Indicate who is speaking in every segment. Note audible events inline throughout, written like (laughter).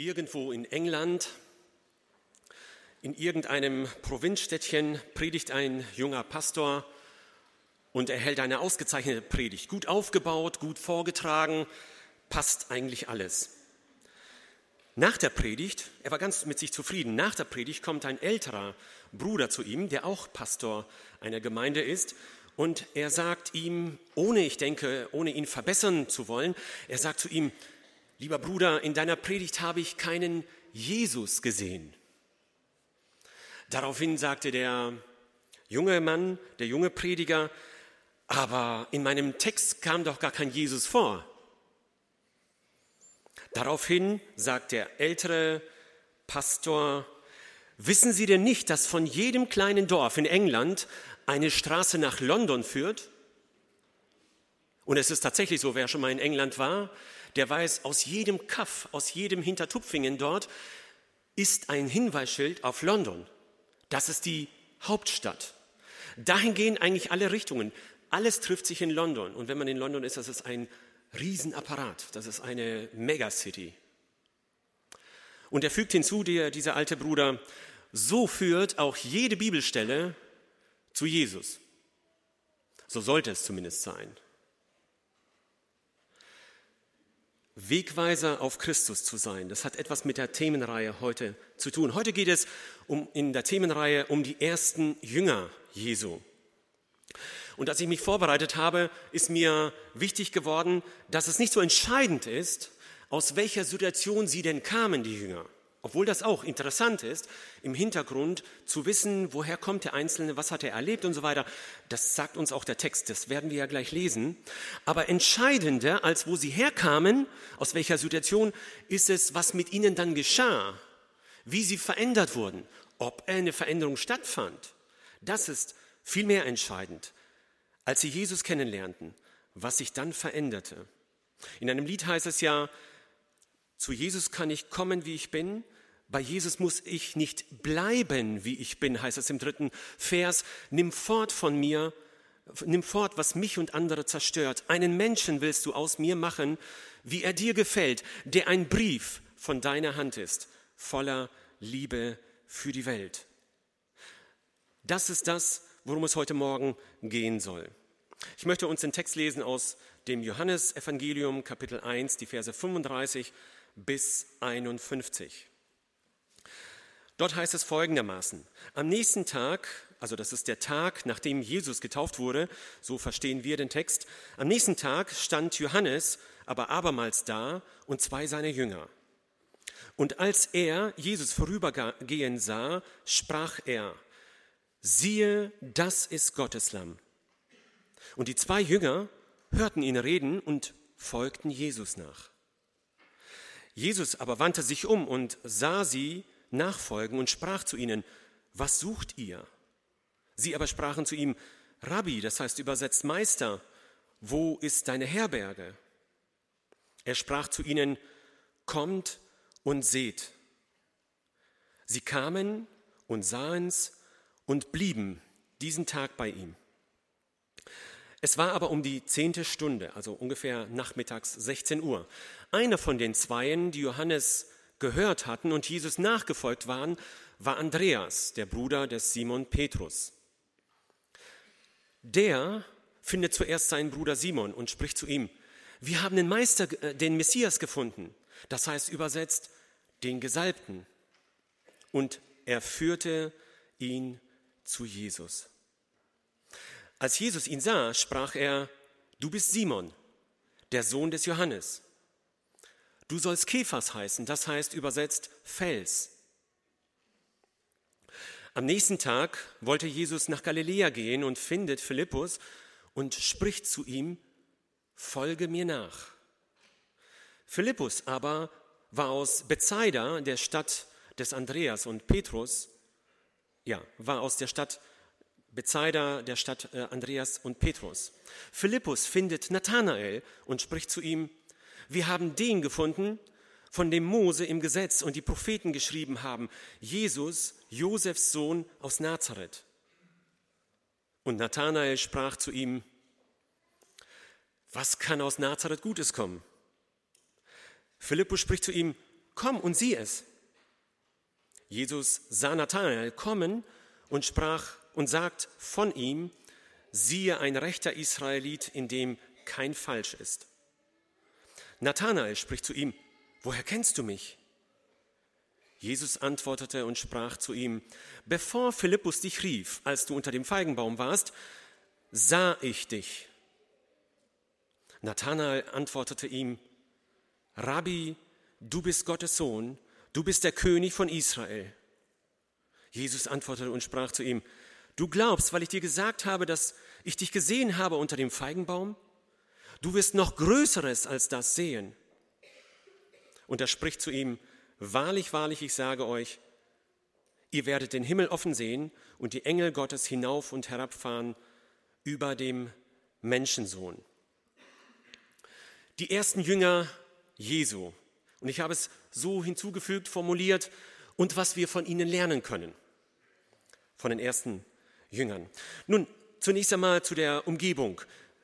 Speaker 1: Irgendwo in England, in irgendeinem Provinzstädtchen, predigt ein junger Pastor und er hält eine ausgezeichnete Predigt. Gut aufgebaut, gut vorgetragen, passt eigentlich alles. Nach der Predigt, er war ganz mit sich zufrieden, nach der Predigt kommt ein älterer Bruder zu ihm, der auch Pastor einer Gemeinde ist. Und er sagt ihm, ohne, ich denke, ohne ihn verbessern zu wollen, er sagt zu ihm, lieber Bruder, in deiner Predigt habe ich keinen Jesus gesehen. Daraufhin sagte der junge Mann, der junge Prediger, aber in meinem Text kam doch gar kein Jesus vor. Daraufhin sagt der ältere Pastor, wissen Sie denn nicht, dass von jedem kleinen Dorf in England eine Straße nach London führt? Und es ist tatsächlich so, wer schon mal in England war, der weiß, aus jedem Kaff, aus jedem Hintertupfingen dort ist ein Hinweisschild auf London. Das ist die Hauptstadt. Dahin gehen eigentlich alle Richtungen. Alles trifft sich in London. Und wenn man in London ist, das ist ein Riesenapparat. Das ist eine Megacity. Und er fügt hinzu, der, dieser alte Bruder, so führt auch jede Bibelstelle zu Jesus. So sollte es zumindest sein. Wegweiser auf Christus zu sein. Das hat etwas mit der Themenreihe heute zu tun. Heute geht es um, in der Themenreihe um die ersten Jünger Jesu. Und als ich mich vorbereitet habe, ist mir wichtig geworden, dass es nicht so entscheidend ist, aus welcher Situation sie denn kamen, die Jünger. Obwohl das auch interessant ist, im Hintergrund zu wissen, woher kommt der Einzelne, was hat er erlebt und so weiter. Das sagt uns auch der Text, das werden wir ja gleich lesen. Aber entscheidender als wo sie herkamen, aus welcher Situation, ist es, was mit ihnen dann geschah, wie sie verändert wurden, ob eine Veränderung stattfand. Das ist viel mehr entscheidend, als sie Jesus kennenlernten, was sich dann veränderte. In einem Lied heißt es ja, zu Jesus kann ich kommen, wie ich bin. Bei Jesus muss ich nicht bleiben, wie ich bin, heißt es im dritten Vers. Nimm fort von mir, nimm fort, was mich und andere zerstört. Einen Menschen willst du aus mir machen, wie er dir gefällt, der ein Brief von deiner Hand ist, voller Liebe für die Welt. Das ist das, worum es heute Morgen gehen soll. Ich möchte uns den Text lesen aus dem Johannesevangelium Kapitel 1, die Verse 35 bis 51. Dort heißt es folgendermaßen, am nächsten Tag, also das ist der Tag, nachdem Jesus getauft wurde, so verstehen wir den Text, am nächsten Tag stand Johannes aber abermals da und zwei seiner Jünger. Und als er Jesus vorübergehen sah, sprach er, siehe, das ist Gottes Lamm. Und die zwei Jünger hörten ihn reden und folgten Jesus nach. Jesus aber wandte sich um und sah sie nachfolgen und sprach zu ihnen, was sucht ihr? Sie aber sprachen zu ihm, Rabbi, das heißt übersetzt Meister, wo ist deine Herberge? Er sprach zu ihnen, kommt und seht. Sie kamen und sahen's und blieben diesen Tag bei ihm. Es war aber um die zehnte Stunde, also ungefähr nachmittags 16 Uhr. Einer von den Zweien, die Johannes gehört hatten und Jesus nachgefolgt waren, war Andreas, der Bruder des Simon Petrus. Der findet zuerst seinen Bruder Simon und spricht zu ihm, wir haben den Meister, äh, den Messias gefunden. Das heißt übersetzt, den Gesalbten. Und er führte ihn zu Jesus. Als Jesus ihn sah, sprach er, du bist Simon, der Sohn des Johannes. Du sollst Kephas heißen, das heißt übersetzt Fels. Am nächsten Tag wollte Jesus nach Galiläa gehen und findet Philippus und spricht zu ihm, folge mir nach. Philippus aber war aus Bethsaida, der Stadt des Andreas und Petrus, ja, war aus der Stadt Bethsaida, der Stadt äh, Andreas und Petrus. Philippus findet Nathanael und spricht zu ihm, wir haben den gefunden, von dem Mose im Gesetz und die Propheten geschrieben haben, Jesus, Josefs Sohn aus Nazareth. Und Nathanael sprach zu ihm, was kann aus Nazareth Gutes kommen? Philippus spricht zu ihm, komm und sieh es. Jesus sah Nathanael kommen und sprach und sagt von ihm, siehe ein rechter Israelit, in dem kein Falsch ist. Nathanael spricht zu ihm, woher kennst du mich? Jesus antwortete und sprach zu ihm, bevor Philippus dich rief, als du unter dem Feigenbaum warst, sah ich dich. Nathanael antwortete ihm, Rabbi, du bist Gottes Sohn, du bist der König von Israel. Jesus antwortete und sprach zu ihm, du glaubst, weil ich dir gesagt habe, dass ich dich gesehen habe unter dem Feigenbaum? Du wirst noch Größeres als das sehen. Und er spricht zu ihm, wahrlich, wahrlich, ich sage euch, ihr werdet den Himmel offen sehen und die Engel Gottes hinauf und herabfahren über dem Menschensohn. Die ersten Jünger Jesu. Und ich habe es so hinzugefügt, formuliert, und was wir von ihnen lernen können, von den ersten Jüngern. Nun, zunächst einmal zu der Umgebung.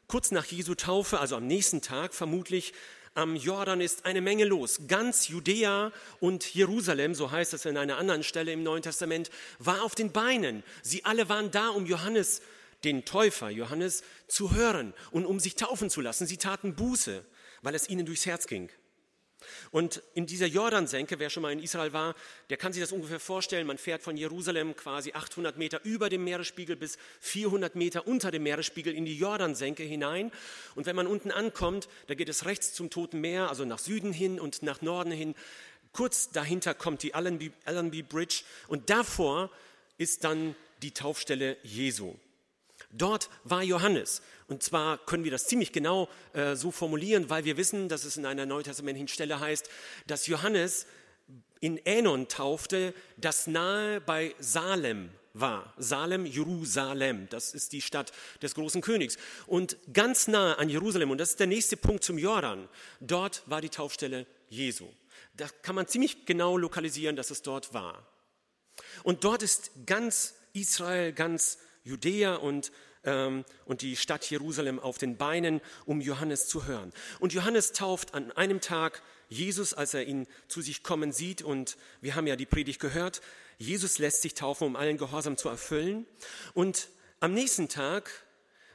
Speaker 1: Kurz nach Jesu Taufe, also am nächsten Tag vermutlich, am Jordan ist eine Menge los. Ganz Judäa und Jerusalem, so heißt es an einer anderen Stelle im Neuen Testament, war auf den Beinen. Sie alle waren da, um Johannes, den Täufer Johannes, zu hören und um sich taufen zu lassen. Sie taten Buße, weil es ihnen durchs Herz ging. Und in dieser Jordansenke, wer schon mal in Israel war, der kann sich das ungefähr vorstellen. Man fährt von Jerusalem quasi 800 Meter über dem Meeresspiegel bis 400 Meter unter dem Meeresspiegel in die Jordansenke hinein. Und wenn man unten ankommt, da geht es rechts zum Toten Meer, also nach Süden hin und nach Norden hin. Kurz dahinter kommt die Allenby, Allenby Bridge und davor ist dann die Taufstelle Jesu. Dort war Johannes. Und zwar können wir das ziemlich genau äh, so formulieren, weil wir wissen, dass es in einer neutestamentlichen Stelle heißt, dass Johannes in Änon taufte, das nahe bei Salem war. Salem, Jerusalem, das ist die Stadt des großen Königs. Und ganz nahe an Jerusalem, und das ist der nächste Punkt zum Jordan, dort war die Taufstelle Jesu. Da kann man ziemlich genau lokalisieren, dass es dort war. Und dort ist ganz Israel, ganz Judäa und, ähm, und die Stadt Jerusalem auf den Beinen, um Johannes zu hören. Und Johannes tauft an einem Tag Jesus, als er ihn zu sich kommen sieht. Und wir haben ja die Predigt gehört. Jesus lässt sich taufen, um allen Gehorsam zu erfüllen. Und am nächsten Tag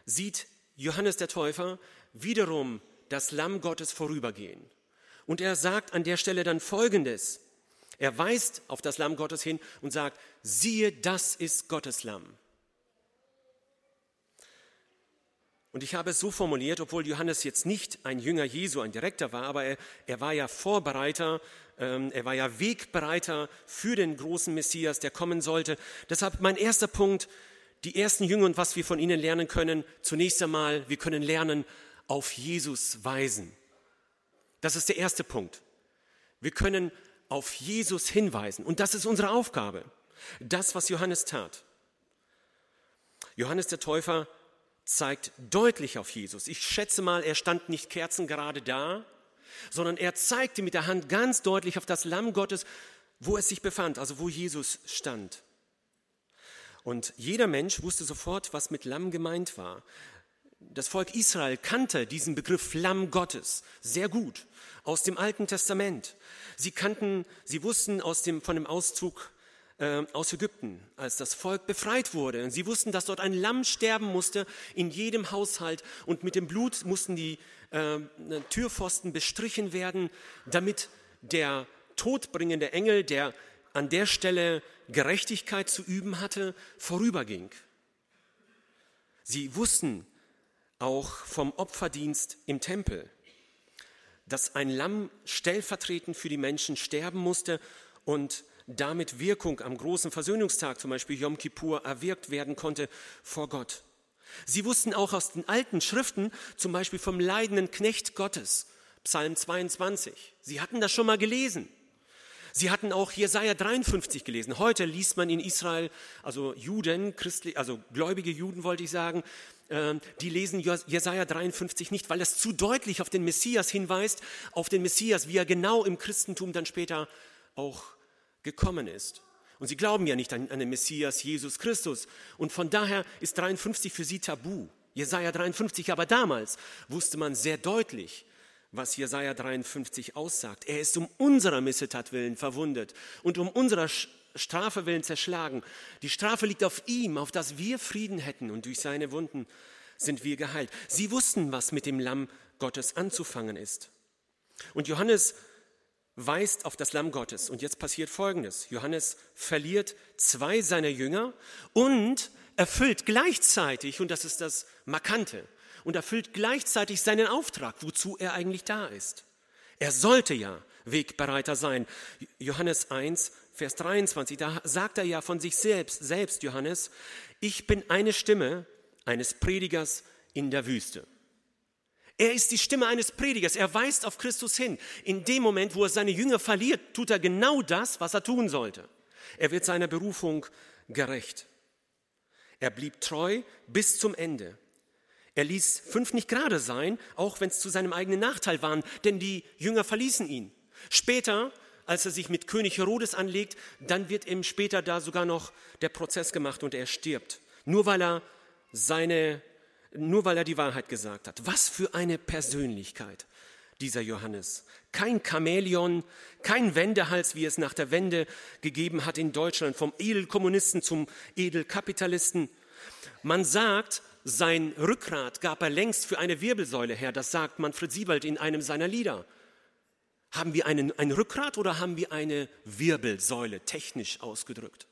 Speaker 1: sieht Johannes der Täufer wiederum das Lamm Gottes vorübergehen. Und er sagt an der Stelle dann Folgendes. Er weist auf das Lamm Gottes hin und sagt, siehe, das ist Gottes Lamm. Und ich habe es so formuliert, obwohl Johannes jetzt nicht ein Jünger Jesu, ein Direkter war, aber er, er war ja Vorbereiter, ähm, er war ja Wegbereiter für den großen Messias, der kommen sollte. Deshalb mein erster Punkt, die ersten Jünger und was wir von ihnen lernen können. Zunächst einmal, wir können lernen, auf Jesus weisen. Das ist der erste Punkt. Wir können auf Jesus hinweisen und das ist unsere Aufgabe. Das, was Johannes tat. Johannes der Täufer zeigt deutlich auf Jesus. Ich schätze mal, er stand nicht kerzengerade da, sondern er zeigte mit der Hand ganz deutlich auf das Lamm Gottes, wo es sich befand, also wo Jesus stand. Und jeder Mensch wusste sofort, was mit Lamm gemeint war. Das Volk Israel kannte diesen Begriff Lamm Gottes sehr gut aus dem Alten Testament. Sie kannten, sie wussten aus dem, von dem Auszug äh, aus Ägypten, als das Volk befreit wurde. Und sie wussten, dass dort ein Lamm sterben musste in jedem Haushalt und mit dem Blut mussten die äh, Türpfosten bestrichen werden, damit der todbringende Engel, der an der Stelle Gerechtigkeit zu üben hatte, vorüberging. Sie wussten auch vom Opferdienst im Tempel, dass ein Lamm stellvertretend für die Menschen sterben musste und damit Wirkung am großen Versöhnungstag, zum Beispiel Yom Kippur, erwirkt werden konnte vor Gott. Sie wussten auch aus den alten Schriften, zum Beispiel vom leidenden Knecht Gottes, Psalm 22. Sie hatten das schon mal gelesen. Sie hatten auch Jesaja 53 gelesen. Heute liest man in Israel, also Juden, Christli, also gläubige Juden wollte ich sagen, ähm, die lesen Jesaja 53 nicht, weil das zu deutlich auf den Messias hinweist, auf den Messias, wie er genau im Christentum dann später auch gekommen ist. Und sie glauben ja nicht an, an den Messias Jesus Christus. Und von daher ist 53 für sie tabu. Jesaja 53, aber damals wusste man sehr deutlich, was Jesaja 53 aussagt. Er ist um unserer Missetat willen verwundet und um unserer Strafe willen zerschlagen. Die Strafe liegt auf ihm, auf dass wir Frieden hätten und durch seine Wunden sind wir geheilt. Sie wussten, was mit dem Lamm Gottes anzufangen ist. Und Johannes weist auf das Lamm Gottes. Und jetzt passiert Folgendes. Johannes verliert zwei seiner Jünger und erfüllt gleichzeitig, und das ist das Markante, und erfüllt gleichzeitig seinen Auftrag, wozu er eigentlich da ist. Er sollte ja Wegbereiter sein. Johannes 1, Vers 23, da sagt er ja von sich selbst, selbst Johannes, ich bin eine Stimme eines Predigers in der Wüste. Er ist die Stimme eines Predigers. Er weist auf Christus hin. In dem Moment, wo er seine Jünger verliert, tut er genau das, was er tun sollte. Er wird seiner Berufung gerecht. Er blieb treu bis zum Ende. Er ließ fünf nicht gerade sein, auch wenn es zu seinem eigenen Nachteil waren, denn die Jünger verließen ihn. Später, als er sich mit König Herodes anlegt, dann wird ihm später da sogar noch der Prozess gemacht und er stirbt. Nur weil er seine, nur weil er die Wahrheit gesagt hat. Was für eine Persönlichkeit dieser Johannes. Kein Chamäleon, kein Wendehals, wie es nach der Wende gegeben hat in Deutschland, vom Edelkommunisten zum Edelkapitalisten. Man sagt, sein Rückgrat gab er längst für eine Wirbelsäule her. Das sagt Manfred Siebald in einem seiner Lieder. Haben wir einen, ein Rückgrat oder haben wir eine Wirbelsäule, technisch ausgedrückt?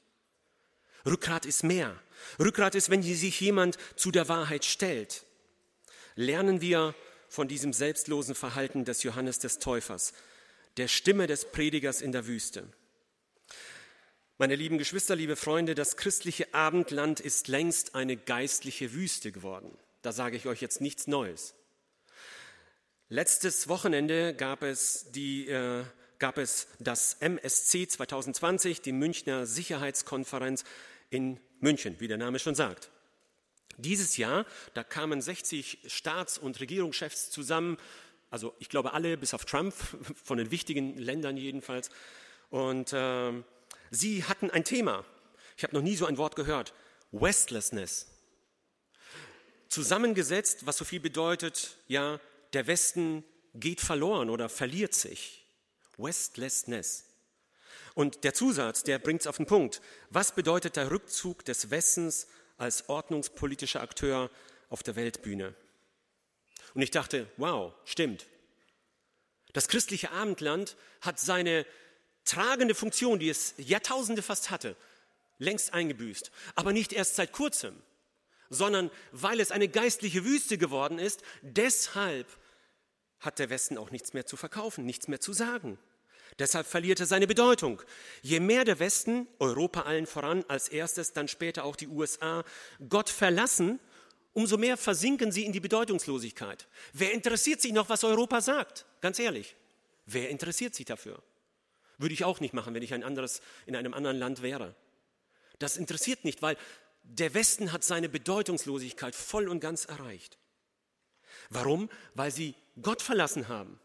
Speaker 1: Rückgrat ist mehr. Rückgrat ist, wenn sich jemand zu der Wahrheit stellt. Lernen wir von diesem selbstlosen Verhalten des Johannes des Täufers, der Stimme des Predigers in der Wüste. Meine lieben Geschwister, liebe Freunde, das christliche Abendland ist längst eine geistliche Wüste geworden. Da sage ich euch jetzt nichts Neues. Letztes Wochenende gab es, die, äh, gab es das MSC 2020, die Münchner Sicherheitskonferenz in München, wie der Name schon sagt. Dieses Jahr, da kamen 60 Staats- und Regierungschefs zusammen, also ich glaube alle, bis auf Trump, (laughs) von den wichtigen Ländern jedenfalls. Und äh, Sie hatten ein Thema. Ich habe noch nie so ein Wort gehört. Westlessness. Zusammengesetzt, was so viel bedeutet, ja, der Westen geht verloren oder verliert sich. Westlessness. Und der Zusatz, der bringt es auf den Punkt. Was bedeutet der Rückzug des Westens als ordnungspolitischer Akteur auf der Weltbühne? Und ich dachte, wow, stimmt. Das christliche Abendland hat seine tragende Funktion, die es Jahrtausende fast hatte, längst eingebüßt. Aber nicht erst seit kurzem, sondern weil es eine geistliche Wüste geworden ist, deshalb hat der Westen auch nichts mehr zu verkaufen, nichts mehr zu sagen. Deshalb verliert er seine Bedeutung. Je mehr der Westen, Europa allen voran, als erstes, dann später auch die USA, Gott verlassen, umso mehr versinken sie in die Bedeutungslosigkeit. Wer interessiert sich noch, was Europa sagt? Ganz ehrlich, wer interessiert sich dafür? Würde ich auch nicht machen, wenn ich ein anderes, in einem anderen Land wäre. Das interessiert nicht, weil der Westen hat seine Bedeutungslosigkeit voll und ganz erreicht. Warum? Weil sie Gott verlassen haben.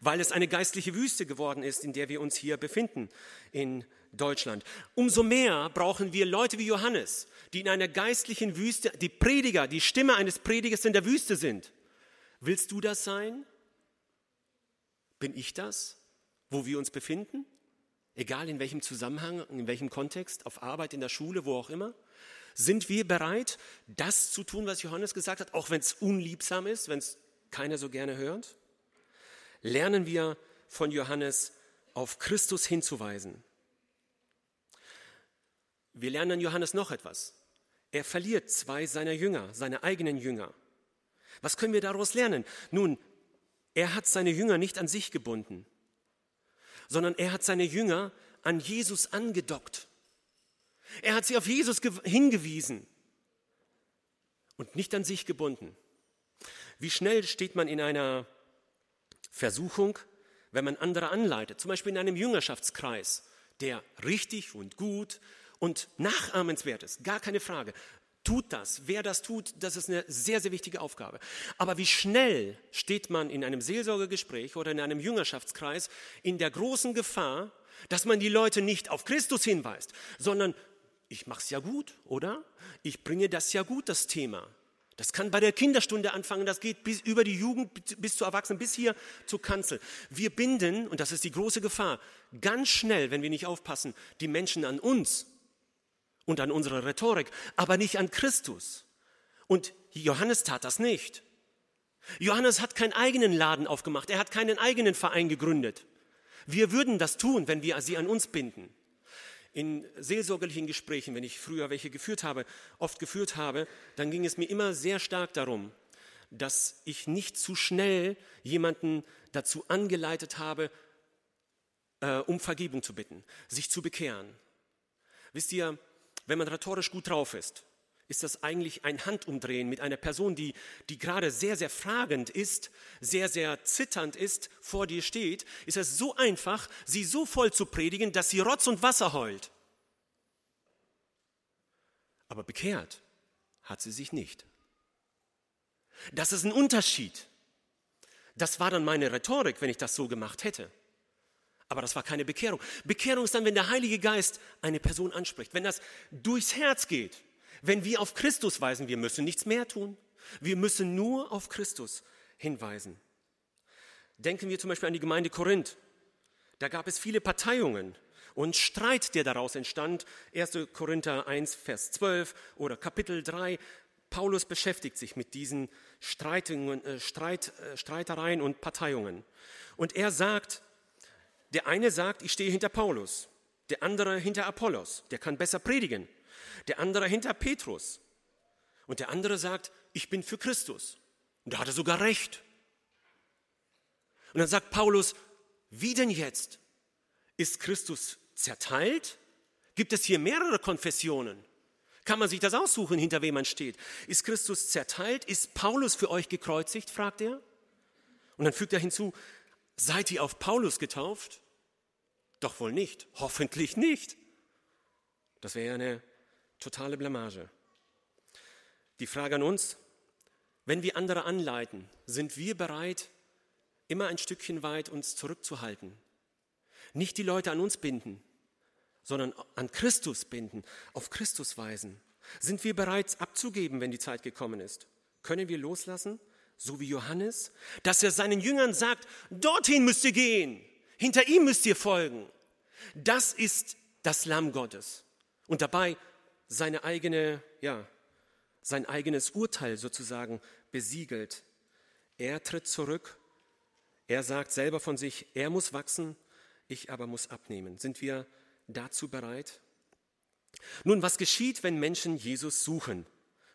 Speaker 1: Weil es eine geistliche Wüste geworden ist, in der wir uns hier befinden in Deutschland. Umso mehr brauchen wir Leute wie Johannes, die in einer geistlichen Wüste, die Prediger, die Stimme eines Predigers in der Wüste sind. Willst du das sein? Bin ich das? wo wir uns befinden, egal in welchem Zusammenhang, in welchem Kontext, auf Arbeit, in der Schule, wo auch immer? Sind wir bereit, das zu tun, was Johannes gesagt hat, auch wenn es unliebsam ist, wenn es keiner so gerne hört? Lernen wir von Johannes auf Christus hinzuweisen. Wir lernen an Johannes noch etwas. Er verliert zwei seiner Jünger, seine eigenen Jünger. Was können wir daraus lernen? Nun, er hat seine Jünger nicht an sich gebunden sondern er hat seine Jünger an Jesus angedockt. Er hat sie auf Jesus hingewiesen und nicht an sich gebunden. Wie schnell steht man in einer Versuchung, wenn man andere anleitet, zum Beispiel in einem Jüngerschaftskreis, der richtig und gut und nachahmenswert ist, gar keine Frage tut das. Wer das tut, das ist eine sehr, sehr wichtige Aufgabe. Aber wie schnell steht man in einem Seelsorgegespräch oder in einem Jüngerschaftskreis in der großen Gefahr, dass man die Leute nicht auf Christus hinweist, sondern ich mache es ja gut, oder? Ich bringe das ja gut, das Thema. Das kann bei der Kinderstunde anfangen, das geht bis über die Jugend, bis zu Erwachsenen, bis hier zur Kanzel. Wir binden, und das ist die große Gefahr, ganz schnell, wenn wir nicht aufpassen, die Menschen an uns und an unsere Rhetorik, aber nicht an Christus. Und Johannes tat das nicht. Johannes hat keinen eigenen Laden aufgemacht, er hat keinen eigenen Verein gegründet. Wir würden das tun, wenn wir sie an uns binden in seelsorgerlichen Gesprächen, wenn ich früher welche geführt habe, oft geführt habe, dann ging es mir immer sehr stark darum, dass ich nicht zu schnell jemanden dazu angeleitet habe, äh, um Vergebung zu bitten, sich zu bekehren. Wisst ihr, wenn man rhetorisch gut drauf ist, ist das eigentlich ein Handumdrehen mit einer Person, die, die gerade sehr, sehr fragend ist, sehr, sehr zitternd ist, vor dir steht, ist es so einfach, sie so voll zu predigen, dass sie Rotz und Wasser heult. Aber bekehrt hat sie sich nicht. Das ist ein Unterschied. Das war dann meine Rhetorik, wenn ich das so gemacht hätte. Aber das war keine Bekehrung. Bekehrung ist dann, wenn der Heilige Geist eine Person anspricht, wenn das durchs Herz geht. Wenn wir auf Christus weisen, wir müssen nichts mehr tun. Wir müssen nur auf Christus hinweisen. Denken wir zum Beispiel an die Gemeinde Korinth. Da gab es viele Parteiungen und Streit, der daraus entstand. 1. Korinther 1, Vers 12 oder Kapitel 3. Paulus beschäftigt sich mit diesen Streitungen, äh, Streit, äh, Streitereien und Parteiungen. Und er sagt, der eine sagt, ich stehe hinter Paulus, der andere hinter Apollos, der kann besser predigen der andere hinter Petrus. Und der andere sagt, ich bin für Christus. Und da hat er sogar recht. Und dann sagt Paulus, wie denn jetzt? Ist Christus zerteilt? Gibt es hier mehrere Konfessionen? Kann man sich das aussuchen, hinter wem man steht? Ist Christus zerteilt? Ist Paulus für euch gekreuzigt? fragt er. Und dann fügt er hinzu, seid ihr auf Paulus getauft? Doch wohl nicht, hoffentlich nicht. Das wäre eine Totale Blamage. Die Frage an uns, wenn wir andere anleiten, sind wir bereit, immer ein Stückchen weit uns zurückzuhalten? Nicht die Leute an uns binden, sondern an Christus binden, auf Christus weisen. Sind wir bereit abzugeben, wenn die Zeit gekommen ist? Können wir loslassen, so wie Johannes, dass er seinen Jüngern sagt, dorthin müsst ihr gehen, hinter ihm müsst ihr folgen. Das ist das Lamm Gottes. Und dabei seine eigene, ja, sein eigenes Urteil sozusagen besiegelt. Er tritt zurück. Er sagt selber von sich, er muss wachsen, ich aber muss abnehmen. Sind wir dazu bereit? Nun, was geschieht, wenn Menschen Jesus suchen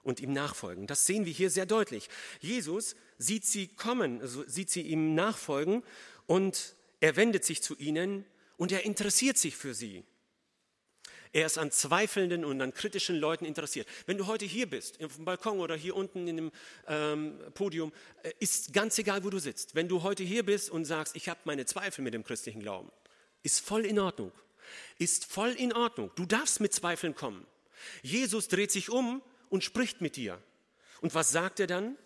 Speaker 1: und ihm nachfolgen? Das sehen wir hier sehr deutlich. Jesus sieht sie kommen, also sieht sie ihm nachfolgen und er wendet sich zu ihnen und er interessiert sich für sie. Er ist an zweifelnden und an kritischen Leuten interessiert. Wenn du heute hier bist, auf dem Balkon oder hier unten in dem ähm, Podium, äh, ist ganz egal, wo du sitzt. Wenn du heute hier bist und sagst, ich habe meine Zweifel mit dem christlichen Glauben, ist voll in Ordnung. Ist voll in Ordnung. Du darfst mit Zweifeln kommen. Jesus dreht sich um und spricht mit dir. Und was sagt er dann?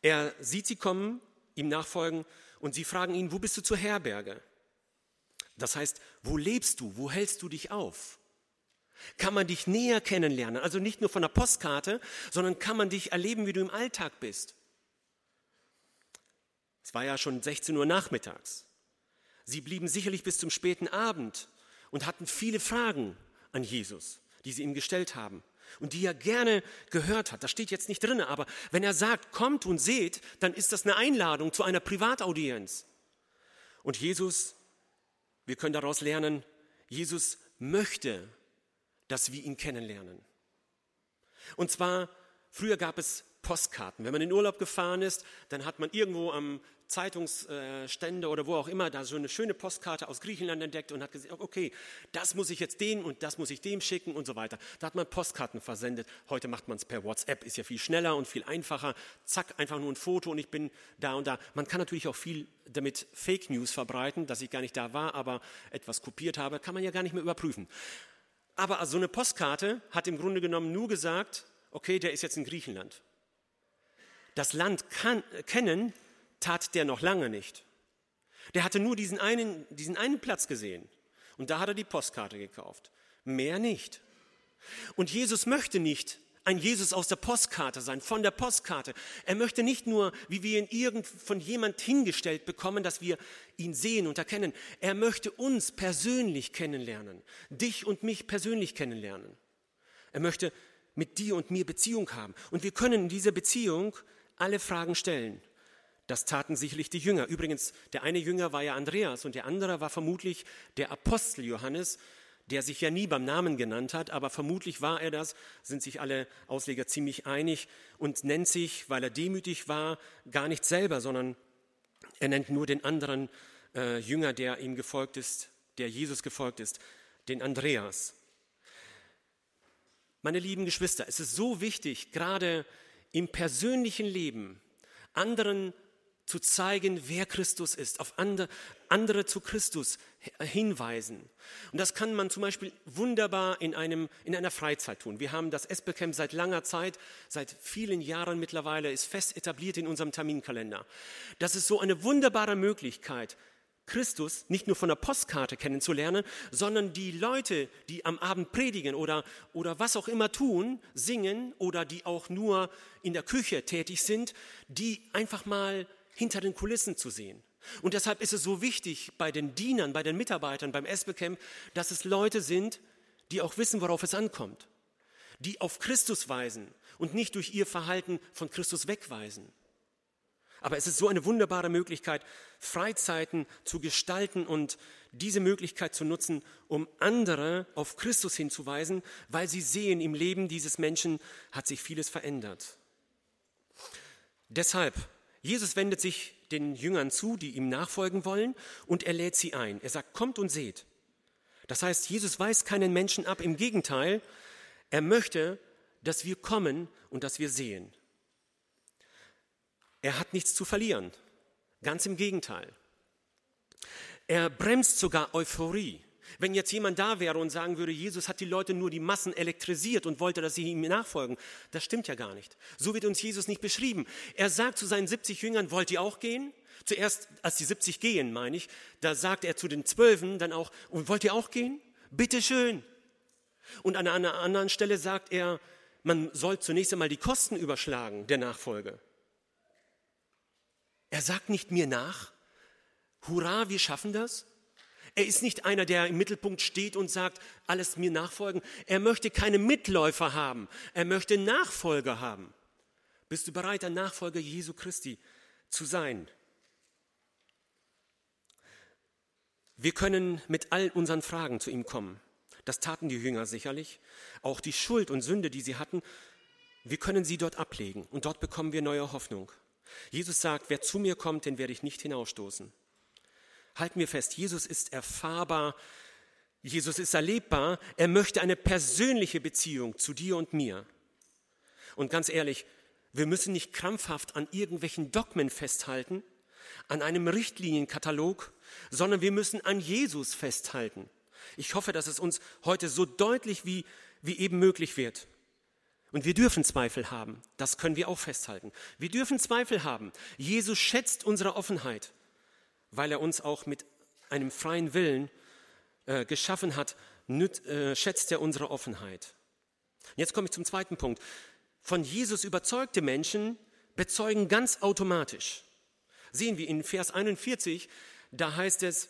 Speaker 1: Er sieht sie kommen, ihm nachfolgen und sie fragen ihn, wo bist du zur Herberge? Das heißt, wo lebst du? Wo hältst du dich auf? Kann man dich näher kennenlernen, also nicht nur von der Postkarte, sondern kann man dich erleben, wie du im Alltag bist. Es war ja schon 16 Uhr nachmittags. Sie blieben sicherlich bis zum späten Abend und hatten viele Fragen an Jesus, die sie ihm gestellt haben und die er gerne gehört hat. Das steht jetzt nicht drin, aber wenn er sagt, kommt und seht, dann ist das eine Einladung zu einer Privataudienz. Und Jesus, wir können daraus lernen, Jesus möchte dass wir ihn kennenlernen. Und zwar, früher gab es Postkarten. Wenn man in Urlaub gefahren ist, dann hat man irgendwo am Zeitungsstände oder wo auch immer da so eine schöne Postkarte aus Griechenland entdeckt und hat gesagt, okay, das muss ich jetzt dem und das muss ich dem schicken und so weiter. Da hat man Postkarten versendet. Heute macht man es per WhatsApp, ist ja viel schneller und viel einfacher. Zack, einfach nur ein Foto und ich bin da und da. Man kann natürlich auch viel damit Fake News verbreiten, dass ich gar nicht da war, aber etwas kopiert habe, kann man ja gar nicht mehr überprüfen. Aber so eine Postkarte hat im Grunde genommen nur gesagt, okay, der ist jetzt in Griechenland. Das Land kann, kennen tat der noch lange nicht. Der hatte nur diesen einen, diesen einen Platz gesehen. Und da hat er die Postkarte gekauft. Mehr nicht. Und Jesus möchte nicht ein Jesus aus der Postkarte sein, von der Postkarte. Er möchte nicht nur, wie wir ihn irgend von jemand hingestellt bekommen, dass wir ihn sehen und erkennen. Er möchte uns persönlich kennenlernen, dich und mich persönlich kennenlernen. Er möchte mit dir und mir Beziehung haben. Und wir können in dieser Beziehung alle Fragen stellen. Das taten sicherlich die Jünger. Übrigens, der eine Jünger war ja Andreas und der andere war vermutlich der Apostel Johannes, der sich ja nie beim Namen genannt hat, aber vermutlich war er das, sind sich alle Ausleger ziemlich einig und nennt sich, weil er demütig war, gar nicht selber, sondern er nennt nur den anderen äh, Jünger, der ihm gefolgt ist, der Jesus gefolgt ist, den Andreas. Meine lieben Geschwister, es ist so wichtig, gerade im persönlichen Leben anderen zu zeigen, wer Christus ist, auf andere, zu Christus hinweisen. Und das kann man zum Beispiel wunderbar in, einem, in einer Freizeit tun. Wir haben das Espelcamp seit langer Zeit, seit vielen Jahren mittlerweile, ist fest etabliert in unserem Terminkalender. Das ist so eine wunderbare Möglichkeit, Christus nicht nur von der Postkarte kennenzulernen, sondern die Leute, die am Abend predigen oder, oder was auch immer tun, singen oder die auch nur in der Küche tätig sind, die einfach mal hinter den Kulissen zu sehen. Und deshalb ist es so wichtig bei den Dienern, bei den Mitarbeitern beim Esbecamp, dass es Leute sind, die auch wissen, worauf es ankommt, die auf Christus weisen und nicht durch ihr Verhalten von Christus wegweisen. Aber es ist so eine wunderbare Möglichkeit, Freizeiten zu gestalten und diese Möglichkeit zu nutzen, um andere auf Christus hinzuweisen, weil sie sehen, im Leben dieses Menschen hat sich vieles verändert. Deshalb Jesus wendet sich den Jüngern zu, die ihm nachfolgen wollen, und er lädt sie ein. Er sagt, kommt und seht. Das heißt, Jesus weist keinen Menschen ab, im Gegenteil, er möchte, dass wir kommen und dass wir sehen. Er hat nichts zu verlieren, ganz im Gegenteil. Er bremst sogar Euphorie. Wenn jetzt jemand da wäre und sagen würde, Jesus hat die Leute nur die Massen elektrisiert und wollte, dass sie ihm nachfolgen, das stimmt ja gar nicht. So wird uns Jesus nicht beschrieben. Er sagt zu seinen 70 Jüngern, wollt ihr auch gehen? Zuerst, als die 70 gehen, meine ich, da sagt er zu den Zwölfen dann auch, und wollt ihr auch gehen? Bitte schön. Und an einer anderen Stelle sagt er, man soll zunächst einmal die Kosten überschlagen der Nachfolge. Er sagt nicht mir nach, hurra, wir schaffen das, er ist nicht einer, der im Mittelpunkt steht und sagt, alles mir nachfolgen. Er möchte keine Mitläufer haben. Er möchte Nachfolger haben. Bist du bereit, ein Nachfolger Jesu Christi zu sein? Wir können mit all unseren Fragen zu ihm kommen. Das taten die Jünger sicherlich. Auch die Schuld und Sünde, die sie hatten, wir können sie dort ablegen und dort bekommen wir neue Hoffnung. Jesus sagt, wer zu mir kommt, den werde ich nicht hinausstoßen. Halten wir fest, Jesus ist erfahrbar, Jesus ist erlebbar, er möchte eine persönliche Beziehung zu dir und mir. Und ganz ehrlich, wir müssen nicht krampfhaft an irgendwelchen Dogmen festhalten, an einem Richtlinienkatalog, sondern wir müssen an Jesus festhalten. Ich hoffe, dass es uns heute so deutlich wie, wie eben möglich wird. Und wir dürfen Zweifel haben. Das können wir auch festhalten. Wir dürfen Zweifel haben. Jesus schätzt unsere Offenheit weil er uns auch mit einem freien Willen äh, geschaffen hat, nüt, äh, schätzt er unsere Offenheit. Jetzt komme ich zum zweiten Punkt. Von Jesus überzeugte Menschen bezeugen ganz automatisch. Sehen wir in Vers 41, da heißt es,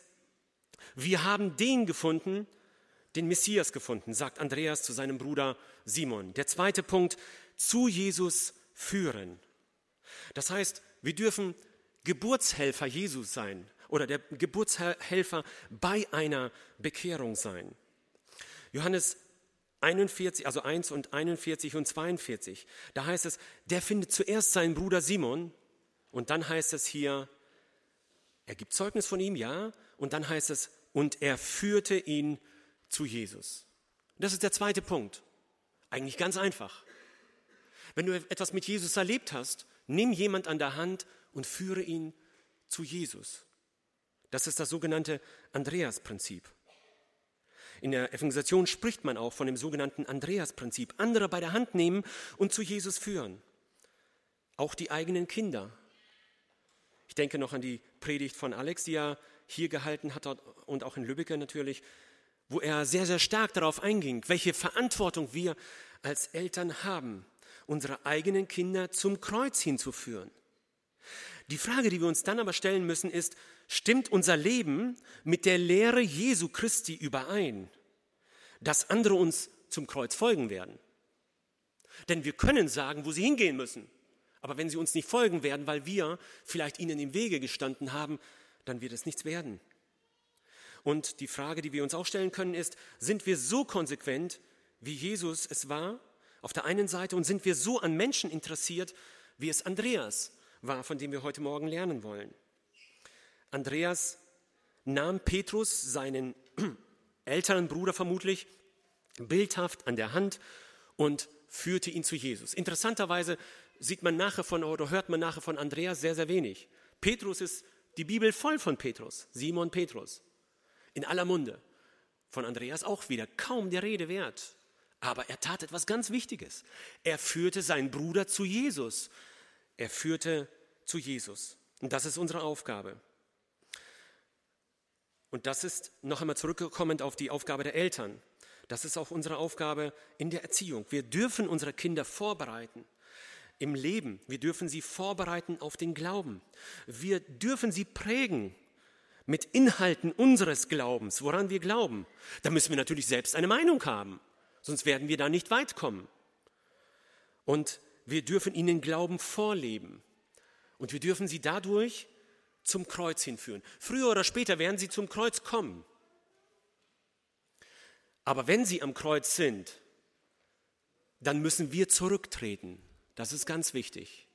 Speaker 1: wir haben den gefunden, den Messias gefunden, sagt Andreas zu seinem Bruder Simon. Der zweite Punkt, zu Jesus führen. Das heißt, wir dürfen Geburtshelfer Jesus sein oder der Geburtshelfer bei einer Bekehrung sein. Johannes 41, also 1 und 41 und 42, da heißt es, der findet zuerst seinen Bruder Simon und dann heißt es hier, er gibt Zeugnis von ihm, ja, und dann heißt es, und er führte ihn zu Jesus. Das ist der zweite Punkt. Eigentlich ganz einfach. Wenn du etwas mit Jesus erlebt hast, nimm jemand an der Hand und führe ihn zu Jesus. Das ist das sogenannte Andreas-Prinzip. In der Evangelisation spricht man auch von dem sogenannten Andreas-Prinzip. Andere bei der Hand nehmen und zu Jesus führen. Auch die eigenen Kinder. Ich denke noch an die Predigt von Alex, die er hier gehalten hat und auch in Lübbecke natürlich, wo er sehr, sehr stark darauf einging, welche Verantwortung wir als Eltern haben, unsere eigenen Kinder zum Kreuz hinzuführen. Die Frage, die wir uns dann aber stellen müssen, ist, stimmt unser Leben mit der Lehre Jesu Christi überein, dass andere uns zum Kreuz folgen werden? Denn wir können sagen, wo sie hingehen müssen. Aber wenn sie uns nicht folgen werden, weil wir vielleicht ihnen im Wege gestanden haben, dann wird es nichts werden. Und die Frage, die wir uns auch stellen können, ist, sind wir so konsequent, wie Jesus es war, auf der einen Seite, und sind wir so an Menschen interessiert, wie es Andreas war, von dem wir heute Morgen lernen wollen. Andreas nahm Petrus, seinen (clears throat) älteren Bruder vermutlich, bildhaft an der Hand und führte ihn zu Jesus. Interessanterweise sieht man nachher von oder hört man nachher von Andreas sehr, sehr wenig. Petrus ist die Bibel voll von Petrus, Simon Petrus. In aller Munde. Von Andreas auch wieder kaum der Rede wert. Aber er tat etwas ganz Wichtiges. Er führte seinen Bruder zu Jesus. Er führte zu Jesus. Und das ist unsere Aufgabe. Und das ist noch einmal zurückkommend auf die Aufgabe der Eltern. Das ist auch unsere Aufgabe in der Erziehung. Wir dürfen unsere Kinder vorbereiten im Leben. Wir dürfen sie vorbereiten auf den Glauben. Wir dürfen sie prägen mit Inhalten unseres Glaubens, woran wir glauben. Da müssen wir natürlich selbst eine Meinung haben, sonst werden wir da nicht weit kommen. Und wir dürfen ihnen Glauben vorleben. Und wir dürfen sie dadurch zum Kreuz hinführen. Früher oder später werden sie zum Kreuz kommen. Aber wenn sie am Kreuz sind, dann müssen wir zurücktreten. Das ist ganz wichtig.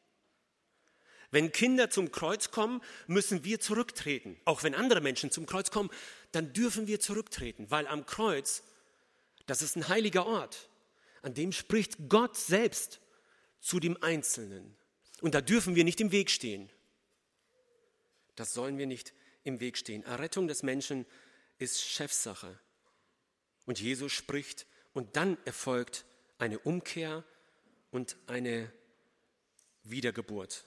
Speaker 1: Wenn Kinder zum Kreuz kommen, müssen wir zurücktreten. Auch wenn andere Menschen zum Kreuz kommen, dann dürfen wir zurücktreten, weil am Kreuz, das ist ein heiliger Ort, an dem spricht Gott selbst zu dem Einzelnen. Und da dürfen wir nicht im Weg stehen. Das sollen wir nicht im Weg stehen. Errettung des Menschen ist Chefsache. Und Jesus spricht und dann erfolgt eine Umkehr und eine Wiedergeburt.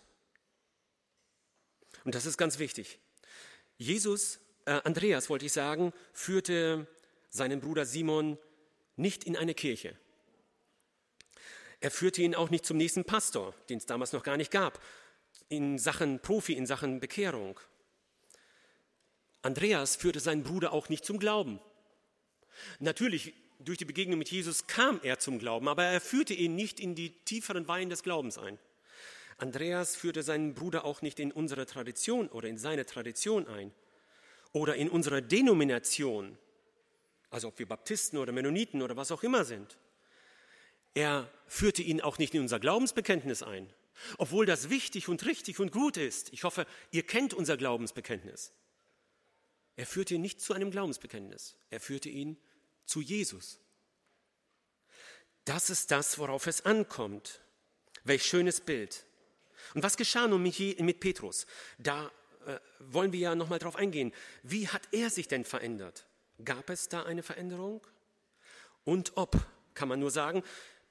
Speaker 1: Und das ist ganz wichtig. Jesus, äh, Andreas wollte ich sagen, führte seinen Bruder Simon nicht in eine Kirche. Er führte ihn auch nicht zum nächsten Pastor, den es damals noch gar nicht gab, in Sachen Profi, in Sachen Bekehrung. Andreas führte seinen Bruder auch nicht zum Glauben. Natürlich durch die Begegnung mit Jesus kam er zum Glauben, aber er führte ihn nicht in die tieferen Weinen des Glaubens ein. Andreas führte seinen Bruder auch nicht in unsere Tradition oder in seine Tradition ein oder in unsere Denomination, also ob wir Baptisten oder Mennoniten oder was auch immer sind. Er führte ihn auch nicht in unser Glaubensbekenntnis ein, obwohl das wichtig und richtig und gut ist. Ich hoffe, ihr kennt unser Glaubensbekenntnis. Er führte ihn nicht zu einem Glaubensbekenntnis, er führte ihn zu Jesus. Das ist das, worauf es ankommt. Welch schönes Bild. Und was geschah nun mit Petrus? Da äh, wollen wir ja nochmal drauf eingehen. Wie hat er sich denn verändert? Gab es da eine Veränderung? Und ob, kann man nur sagen,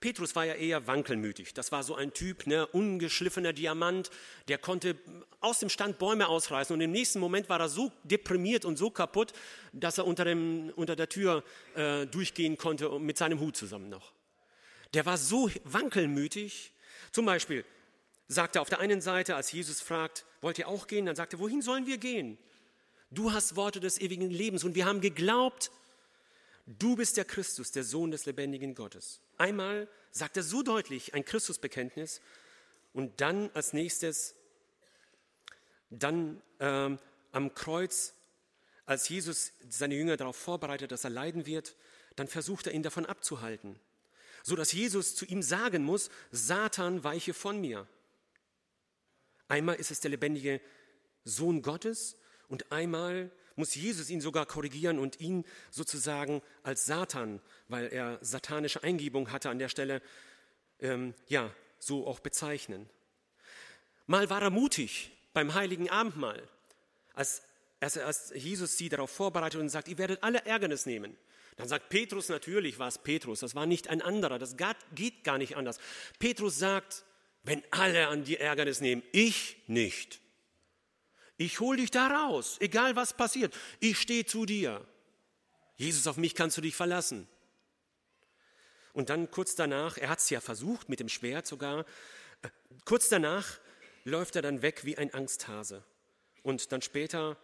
Speaker 1: Petrus war ja eher wankelmütig. Das war so ein Typ, ne, ungeschliffener Diamant, der konnte aus dem Stand Bäume ausreißen. Und im nächsten Moment war er so deprimiert und so kaputt, dass er unter, dem, unter der Tür äh, durchgehen konnte mit seinem Hut zusammen noch. Der war so wankelmütig. Zum Beispiel sagt er auf der einen Seite, als Jesus fragt, wollt ihr auch gehen? Dann sagt er, wohin sollen wir gehen? Du hast Worte des ewigen Lebens und wir haben geglaubt, du bist der Christus, der Sohn des lebendigen Gottes. Einmal sagt er so deutlich ein Christusbekenntnis und dann als nächstes, dann ähm, am Kreuz, als Jesus seine Jünger darauf vorbereitet, dass er leiden wird, dann versucht er ihn davon abzuhalten, so dass Jesus zu ihm sagen muss: Satan, weiche von mir. Einmal ist es der lebendige Sohn Gottes und einmal muss Jesus ihn sogar korrigieren und ihn sozusagen als Satan, weil er satanische Eingebung hatte an der Stelle, ähm, ja, so auch bezeichnen. Mal war er mutig beim heiligen Abendmahl, als, als, als Jesus sie darauf vorbereitet und sagt, ihr werdet alle Ärgernis nehmen. Dann sagt Petrus, natürlich war es Petrus, das war nicht ein anderer, das geht gar nicht anders. Petrus sagt, wenn alle an die Ärgernis nehmen, ich nicht. Ich hole dich da raus, egal was passiert. Ich stehe zu dir. Jesus, auf mich kannst du dich verlassen. Und dann kurz danach, er hat es ja versucht, mit dem Schwert sogar, äh, kurz danach läuft er dann weg wie ein Angsthase. Und dann später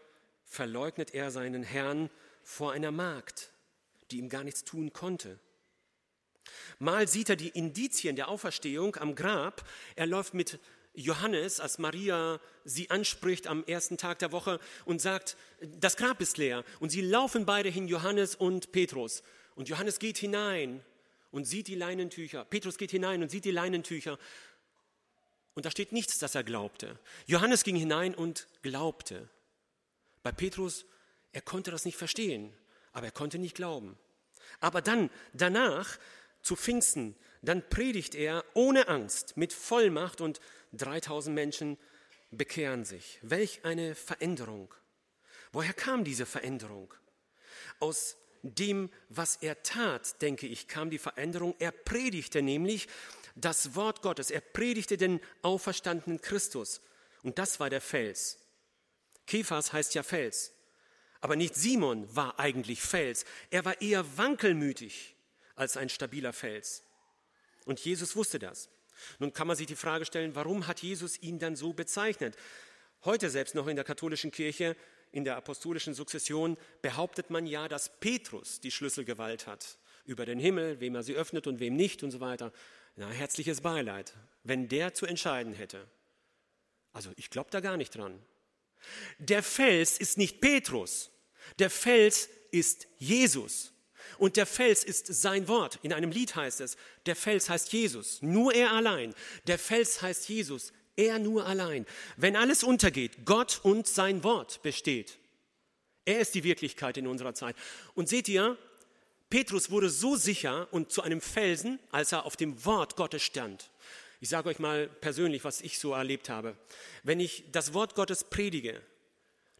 Speaker 1: verleugnet er seinen Herrn vor einer Magd, die ihm gar nichts tun konnte. Mal sieht er die Indizien der Auferstehung am Grab. Er läuft mit Johannes, als Maria sie anspricht am ersten Tag der Woche und sagt, das Grab ist leer. Und sie laufen beide hin, Johannes und Petrus. Und Johannes geht hinein und sieht die Leinentücher. Petrus geht hinein und sieht die Leinentücher. Und da steht nichts, dass er glaubte. Johannes ging hinein und glaubte. Bei Petrus, er konnte das nicht verstehen, aber er konnte nicht glauben. Aber dann, danach, zu Pfingsten, dann predigt er ohne Angst, mit Vollmacht und 3000 Menschen bekehren sich. Welch eine Veränderung. Woher kam diese Veränderung? Aus dem, was er tat, denke ich, kam die Veränderung. Er predigte nämlich das Wort Gottes. Er predigte den auferstandenen Christus. Und das war der Fels. Kephas heißt ja Fels. Aber nicht Simon war eigentlich Fels. Er war eher wankelmütig als ein stabiler Fels. Und Jesus wusste das. Nun kann man sich die Frage stellen, warum hat Jesus ihn dann so bezeichnet? Heute selbst noch in der katholischen Kirche, in der apostolischen Sukzession, behauptet man ja, dass Petrus die Schlüsselgewalt hat über den Himmel, wem er sie öffnet und wem nicht und so weiter. Na, herzliches Beileid, wenn der zu entscheiden hätte. Also ich glaube da gar nicht dran. Der Fels ist nicht Petrus, der Fels ist Jesus. Und der Fels ist sein Wort. In einem Lied heißt es, der Fels heißt Jesus, nur er allein. Der Fels heißt Jesus, er nur allein. Wenn alles untergeht, Gott und sein Wort besteht. Er ist die Wirklichkeit in unserer Zeit. Und seht ihr, Petrus wurde so sicher und zu einem Felsen, als er auf dem Wort Gottes stand. Ich sage euch mal persönlich, was ich so erlebt habe. Wenn ich das Wort Gottes predige,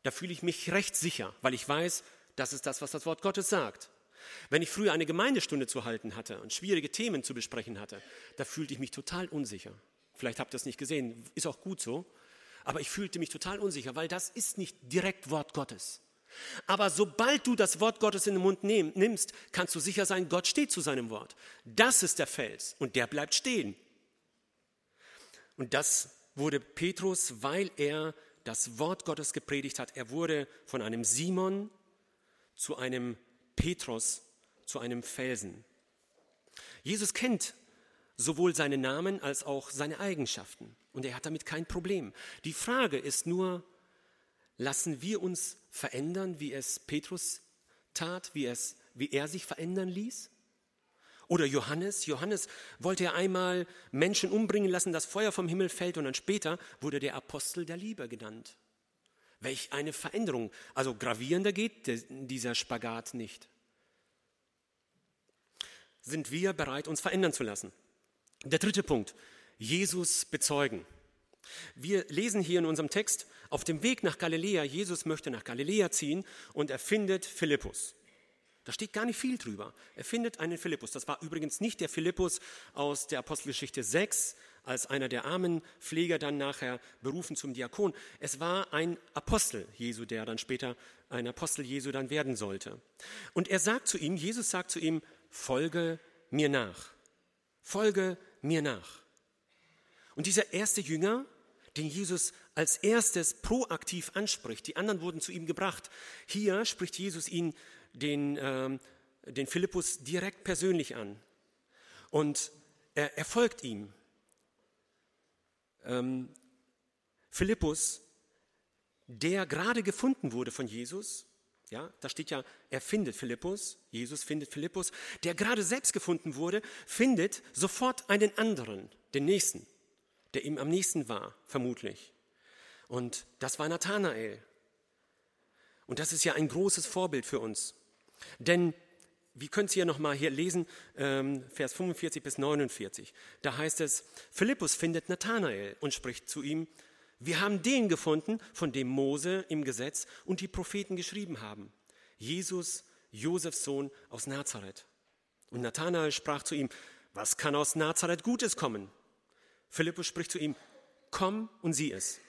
Speaker 1: da fühle ich mich recht sicher, weil ich weiß, das ist das, was das Wort Gottes sagt. Wenn ich früher eine Gemeindestunde zu halten hatte und schwierige Themen zu besprechen hatte, da fühlte ich mich total unsicher. Vielleicht habt ihr das nicht gesehen, ist auch gut so. Aber ich fühlte mich total unsicher, weil das ist nicht direkt Wort Gottes. Aber sobald du das Wort Gottes in den Mund nimmst, kannst du sicher sein, Gott steht zu seinem Wort. Das ist der Fels und der bleibt stehen. Und das wurde Petrus, weil er das Wort Gottes gepredigt hat. Er wurde von einem Simon zu einem Petrus zu einem Felsen. Jesus kennt sowohl seinen Namen als auch seine Eigenschaften und er hat damit kein Problem. Die Frage ist nur, lassen wir uns verändern, wie es Petrus tat, wie, es, wie er sich verändern ließ? Oder Johannes. Johannes wollte ja einmal Menschen umbringen lassen, das Feuer vom Himmel fällt und dann später wurde der Apostel der Liebe genannt. Welch eine Veränderung. Also gravierender geht dieser Spagat nicht. Sind wir bereit, uns verändern zu lassen? Der dritte Punkt, Jesus bezeugen. Wir lesen hier in unserem Text, auf dem Weg nach Galiläa, Jesus möchte nach Galiläa ziehen und er findet Philippus. Da steht gar nicht viel drüber. Er findet einen Philippus. Das war übrigens nicht der Philippus aus der Apostelgeschichte 6, als einer der armen Pfleger dann nachher berufen zum Diakon. Es war ein Apostel Jesu, der dann später ein Apostel Jesu dann werden sollte. Und er sagt zu ihm, Jesus sagt zu ihm, folge mir nach. Folge mir nach. Und dieser erste Jünger, den Jesus als erstes proaktiv anspricht, die anderen wurden zu ihm gebracht. Hier spricht Jesus ihn, den, ähm, den Philippus, direkt persönlich an. Und er, er folgt ihm ähm, Philippus, der gerade gefunden wurde von Jesus, ja, da steht ja, er findet Philippus, Jesus findet Philippus, der gerade selbst gefunden wurde, findet sofort einen anderen, den nächsten, der ihm am nächsten war, vermutlich. Und das war Nathanael. Und das ist ja ein großes Vorbild für uns. Denn wie könnt ihr noch mal hier lesen, ähm, Vers 45 bis 49. Da heißt es, Philippus findet Nathanael und spricht zu ihm, wir haben den gefunden, von dem Mose im Gesetz und die Propheten geschrieben haben. Jesus, Josefs Sohn aus Nazareth. Und Nathanael sprach zu ihm, was kann aus Nazareth Gutes kommen? Philippus spricht zu ihm, komm und sieh es.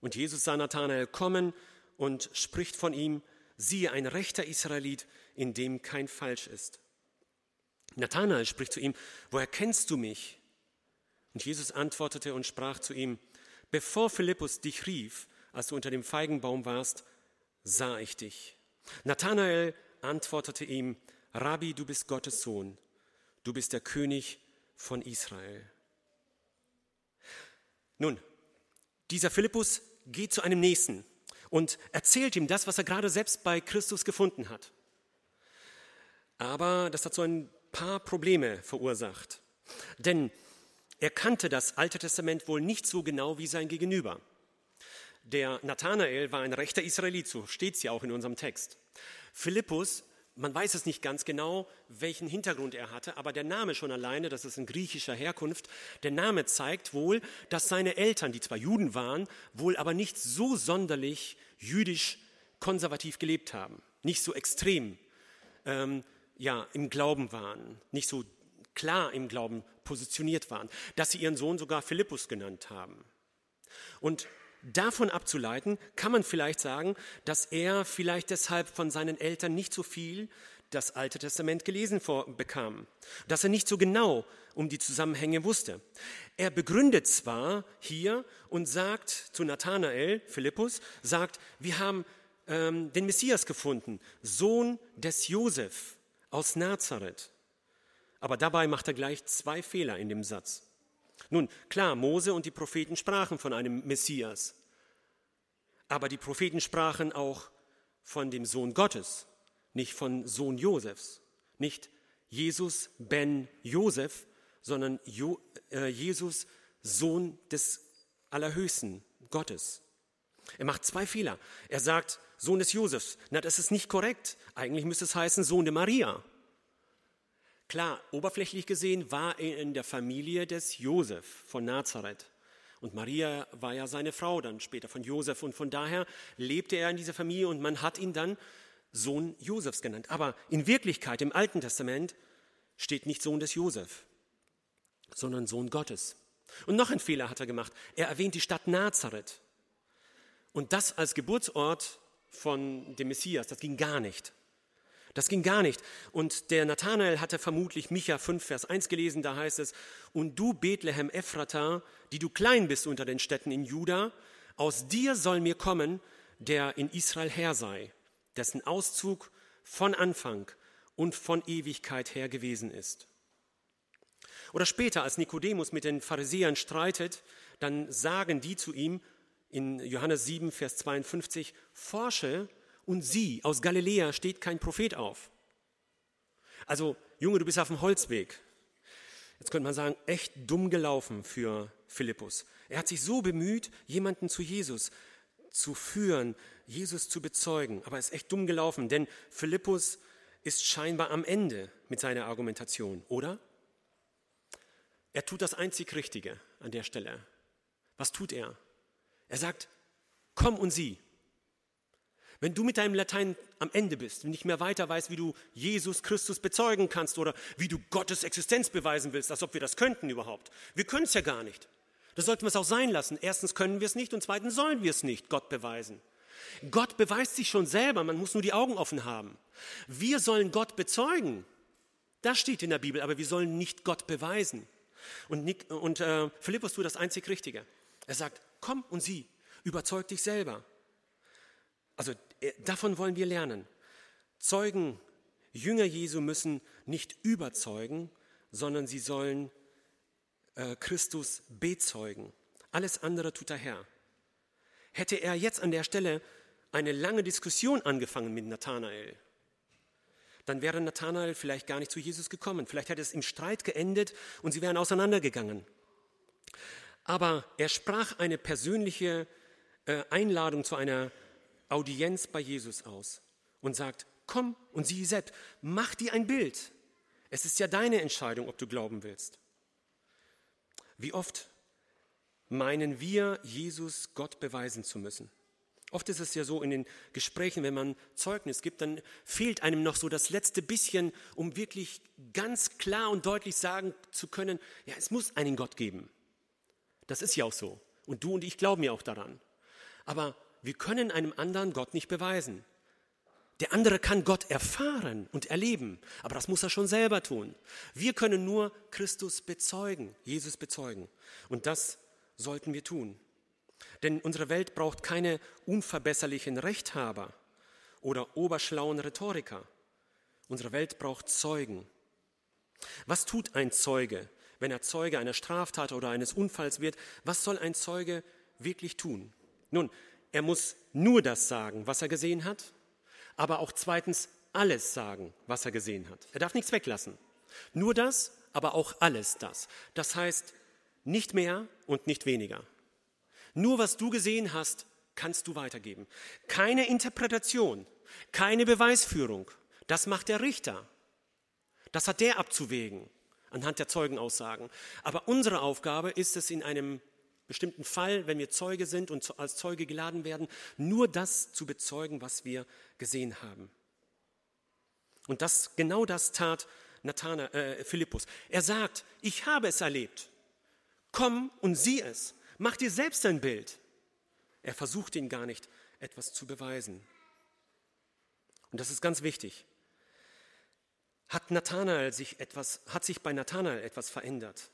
Speaker 1: Und Jesus sah Nathanael kommen und spricht von ihm, siehe ein rechter Israelit, in dem kein Falsch ist. Nathanael spricht zu ihm, woher kennst du mich? Und Jesus antwortete und sprach zu ihm, bevor Philippus dich rief, als du unter dem Feigenbaum warst, sah ich dich. Nathanael antwortete ihm, Rabbi, du bist Gottes Sohn, du bist der König von Israel. Nun, dieser Philippus geht zu einem Nächsten und erzählt ihm das, was er gerade selbst bei Christus gefunden hat. Aber das hat so ein paar Probleme verursacht. Denn er kannte das Alte Testament wohl nicht so genau wie sein Gegenüber. Der Nathanael war ein rechter Israelit, so steht es ja auch in unserem Text. Philippus, man weiß es nicht ganz genau, welchen Hintergrund er hatte, aber der Name schon alleine, das ist in griechischer Herkunft, der Name zeigt wohl, dass seine Eltern, die zwar Juden waren, wohl aber nicht so sonderlich jüdisch konservativ gelebt haben, nicht so extrem ähm, ja, im Glauben waren, nicht so klar im Glauben positioniert waren, dass sie ihren Sohn sogar Philippus genannt haben. Und davon abzuleiten, kann man vielleicht sagen, dass er vielleicht deshalb von seinen Eltern nicht so viel das Alte Testament gelesen bekam, dass er nicht so genau um die Zusammenhänge wusste. Er begründet zwar hier und sagt zu Nathanael, Philippus, sagt, wir haben ähm, den Messias gefunden, Sohn des Josef aus Nazareth. Aber dabei macht er gleich zwei Fehler in dem Satz. Nun, klar, Mose und die Propheten sprachen von einem Messias. Aber die Propheten sprachen auch von dem Sohn Gottes, nicht von Sohn Josefs. Nicht Jesus ben Josef, sondern jo, äh, Jesus Sohn des Allerhöchsten, Gottes. Er macht zwei Fehler. Er sagt Sohn des Josefs. Na, das ist nicht korrekt. Eigentlich müsste es heißen Sohn der Maria. Klar, oberflächlich gesehen war er in der Familie des Josef von Nazareth. Und Maria war ja seine Frau dann später von Josef. Und von daher lebte er in dieser Familie und man hat ihn dann Sohn Josefs genannt. Aber in Wirklichkeit im Alten Testament steht nicht Sohn des Josef, sondern Sohn Gottes. Und noch ein Fehler hat er gemacht. Er erwähnt die Stadt Nazareth. Und das als Geburtsort von dem Messias, das ging gar nicht. Das ging gar nicht. Und der Nathanael hatte vermutlich Micha 5, Vers 1 gelesen, da heißt es, und du Bethlehem Ephrata, die du klein bist unter den Städten in Juda, aus dir soll mir kommen, der in Israel Herr sei, dessen Auszug von Anfang und von Ewigkeit her gewesen ist. Oder später, als Nikodemus mit den Pharisäern streitet, dann sagen die zu ihm in Johannes 7, Vers 52, forsche, und sieh, aus Galiläa steht kein Prophet auf. Also, Junge, du bist auf dem Holzweg. Jetzt könnte man sagen, echt dumm gelaufen für Philippus. Er hat sich so bemüht, jemanden zu Jesus zu führen, Jesus zu bezeugen. Aber er ist echt dumm gelaufen, denn Philippus ist scheinbar am Ende mit seiner Argumentation, oder? Er tut das einzig Richtige an der Stelle. Was tut er? Er sagt, komm und sieh. Wenn du mit deinem Latein am Ende bist und nicht mehr weiter weißt, wie du Jesus Christus bezeugen kannst oder wie du Gottes Existenz beweisen willst, als ob wir das könnten überhaupt. Wir können es ja gar nicht. Das sollten wir es auch sein lassen. Erstens können wir es nicht und zweitens sollen wir es nicht, Gott beweisen. Gott beweist sich schon selber, man muss nur die Augen offen haben. Wir sollen Gott bezeugen. Das steht in der Bibel, aber wir sollen nicht Gott beweisen. Und, Nick, und äh, Philippus tut das einzig Richtige. Er sagt, komm und sieh, überzeug dich selber. Also äh, davon wollen wir lernen. Zeugen, Jünger Jesu müssen nicht überzeugen, sondern sie sollen äh, Christus bezeugen. Alles andere tut der Herr. Hätte er jetzt an der Stelle eine lange Diskussion angefangen mit Nathanael, dann wäre Nathanael vielleicht gar nicht zu Jesus gekommen. Vielleicht hätte es im Streit geendet und sie wären auseinandergegangen. Aber er sprach eine persönliche äh, Einladung zu einer Audienz bei Jesus aus und sagt, komm und sieh selbst, mach dir ein Bild. Es ist ja deine Entscheidung, ob du glauben willst. Wie oft meinen wir, Jesus Gott beweisen zu müssen? Oft ist es ja so in den Gesprächen, wenn man Zeugnis gibt, dann fehlt einem noch so das letzte bisschen, um wirklich ganz klar und deutlich sagen zu können, ja, es muss einen Gott geben. Das ist ja auch so. Und du und ich glauben ja auch daran. Aber wir können einem anderen Gott nicht beweisen. Der andere kann Gott erfahren und erleben, aber das muss er schon selber tun. Wir können nur Christus bezeugen, Jesus bezeugen. Und das sollten wir tun. Denn unsere Welt braucht keine unverbesserlichen Rechthaber oder oberschlauen Rhetoriker. Unsere Welt braucht Zeugen. Was tut ein Zeuge, wenn er Zeuge einer Straftat oder eines Unfalls wird? Was soll ein Zeuge wirklich tun? Nun, er muss nur das sagen, was er gesehen hat, aber auch zweitens alles sagen, was er gesehen hat. Er darf nichts weglassen. Nur das, aber auch alles das. Das heißt, nicht mehr und nicht weniger. Nur was du gesehen hast, kannst du weitergeben. Keine Interpretation, keine Beweisführung. Das macht der Richter. Das hat der abzuwägen anhand der Zeugenaussagen. Aber unsere Aufgabe ist es in einem bestimmten Fall, wenn wir Zeuge sind und als Zeuge geladen werden, nur das zu bezeugen, was wir gesehen haben. Und das, genau das tat Nathana, äh, Philippus. Er sagt, ich habe es erlebt. Komm und sieh es. Mach dir selbst ein Bild. Er versucht ihn gar nicht, etwas zu beweisen. Und das ist ganz wichtig. Hat Nathanael sich etwas, hat sich bei Nathanael etwas verändert?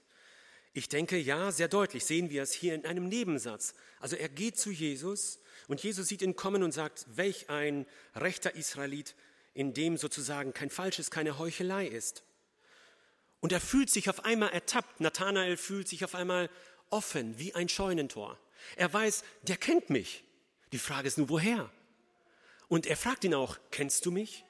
Speaker 1: Ich denke, ja, sehr deutlich sehen wir es hier in einem Nebensatz. Also er geht zu Jesus und Jesus sieht ihn kommen und sagt, welch ein rechter Israelit, in dem sozusagen kein Falsches, keine Heuchelei ist. Und er fühlt sich auf einmal ertappt. Nathanael fühlt sich auf einmal offen wie ein Scheunentor. Er weiß, der kennt mich. Die Frage ist nur, woher? Und er fragt ihn auch, kennst du mich?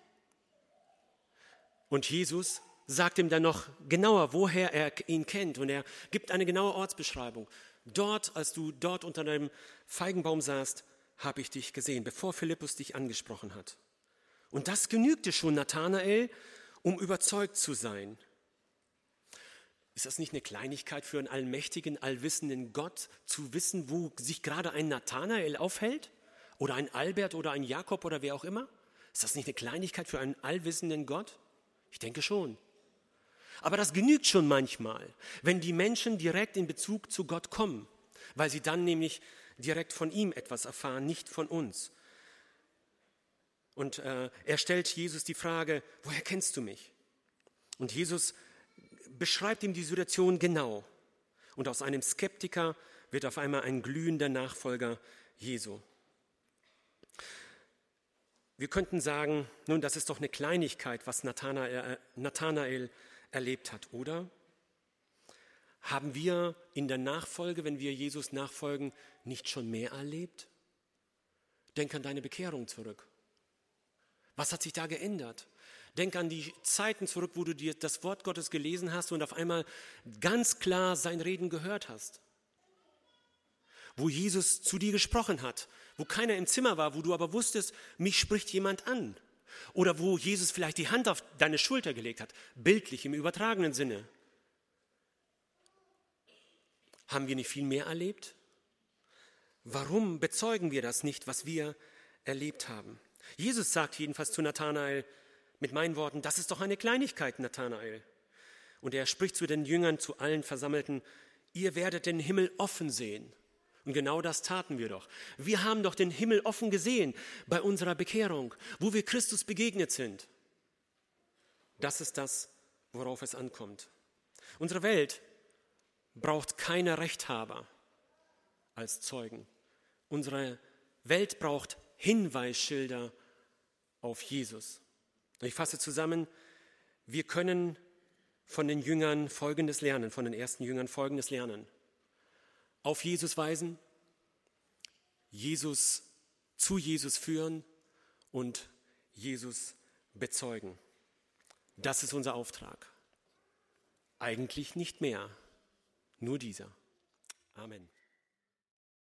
Speaker 1: Und Jesus sagt ihm dann noch genauer, woher er ihn kennt. Und er gibt eine genaue Ortsbeschreibung. Dort, als du dort unter einem Feigenbaum saßt, habe ich dich gesehen, bevor Philippus dich angesprochen hat. Und das genügte schon Nathanael, um überzeugt zu sein. Ist das nicht eine Kleinigkeit für einen allmächtigen, allwissenden Gott, zu wissen, wo sich gerade ein Nathanael aufhält? Oder ein Albert oder ein Jakob oder wer auch immer? Ist das nicht eine Kleinigkeit für einen allwissenden Gott? Ich denke schon. Aber das genügt schon manchmal, wenn die Menschen direkt in Bezug zu Gott kommen, weil sie dann nämlich direkt von ihm etwas erfahren, nicht von uns. Und äh, er stellt Jesus die Frage, woher kennst du mich? Und Jesus beschreibt ihm die Situation genau. Und aus einem Skeptiker wird auf einmal ein glühender Nachfolger Jesu. Wir könnten sagen, nun, das ist doch eine Kleinigkeit, was Nathanael, äh, Nathanael erlebt hat, oder? Haben wir in der Nachfolge, wenn wir Jesus nachfolgen, nicht schon mehr erlebt? Denk an deine Bekehrung zurück. Was hat sich da geändert? Denk an die Zeiten zurück, wo du dir das Wort Gottes gelesen hast und auf einmal ganz klar sein Reden gehört hast. Wo Jesus zu dir gesprochen hat, wo keiner im Zimmer war, wo du aber wusstest, mich spricht jemand an. Oder wo Jesus vielleicht die Hand auf deine Schulter gelegt hat, bildlich im übertragenen Sinne. Haben wir nicht viel mehr erlebt? Warum bezeugen wir das nicht, was wir erlebt haben? Jesus sagt jedenfalls zu Nathanael mit meinen Worten, das ist doch eine Kleinigkeit, Nathanael. Und er spricht zu den Jüngern, zu allen Versammelten, ihr werdet den Himmel offen sehen. Und genau das taten wir doch. Wir haben doch den Himmel offen gesehen bei unserer Bekehrung, wo wir Christus begegnet sind. Das ist das, worauf es ankommt. Unsere Welt braucht keine Rechthaber als Zeugen. Unsere Welt braucht Hinweisschilder auf Jesus. Ich fasse zusammen, wir können von den Jüngern Folgendes lernen, von den ersten Jüngern Folgendes lernen auf Jesus weisen, Jesus zu Jesus führen und Jesus bezeugen. Das ist unser Auftrag. Eigentlich nicht mehr, nur dieser. Amen.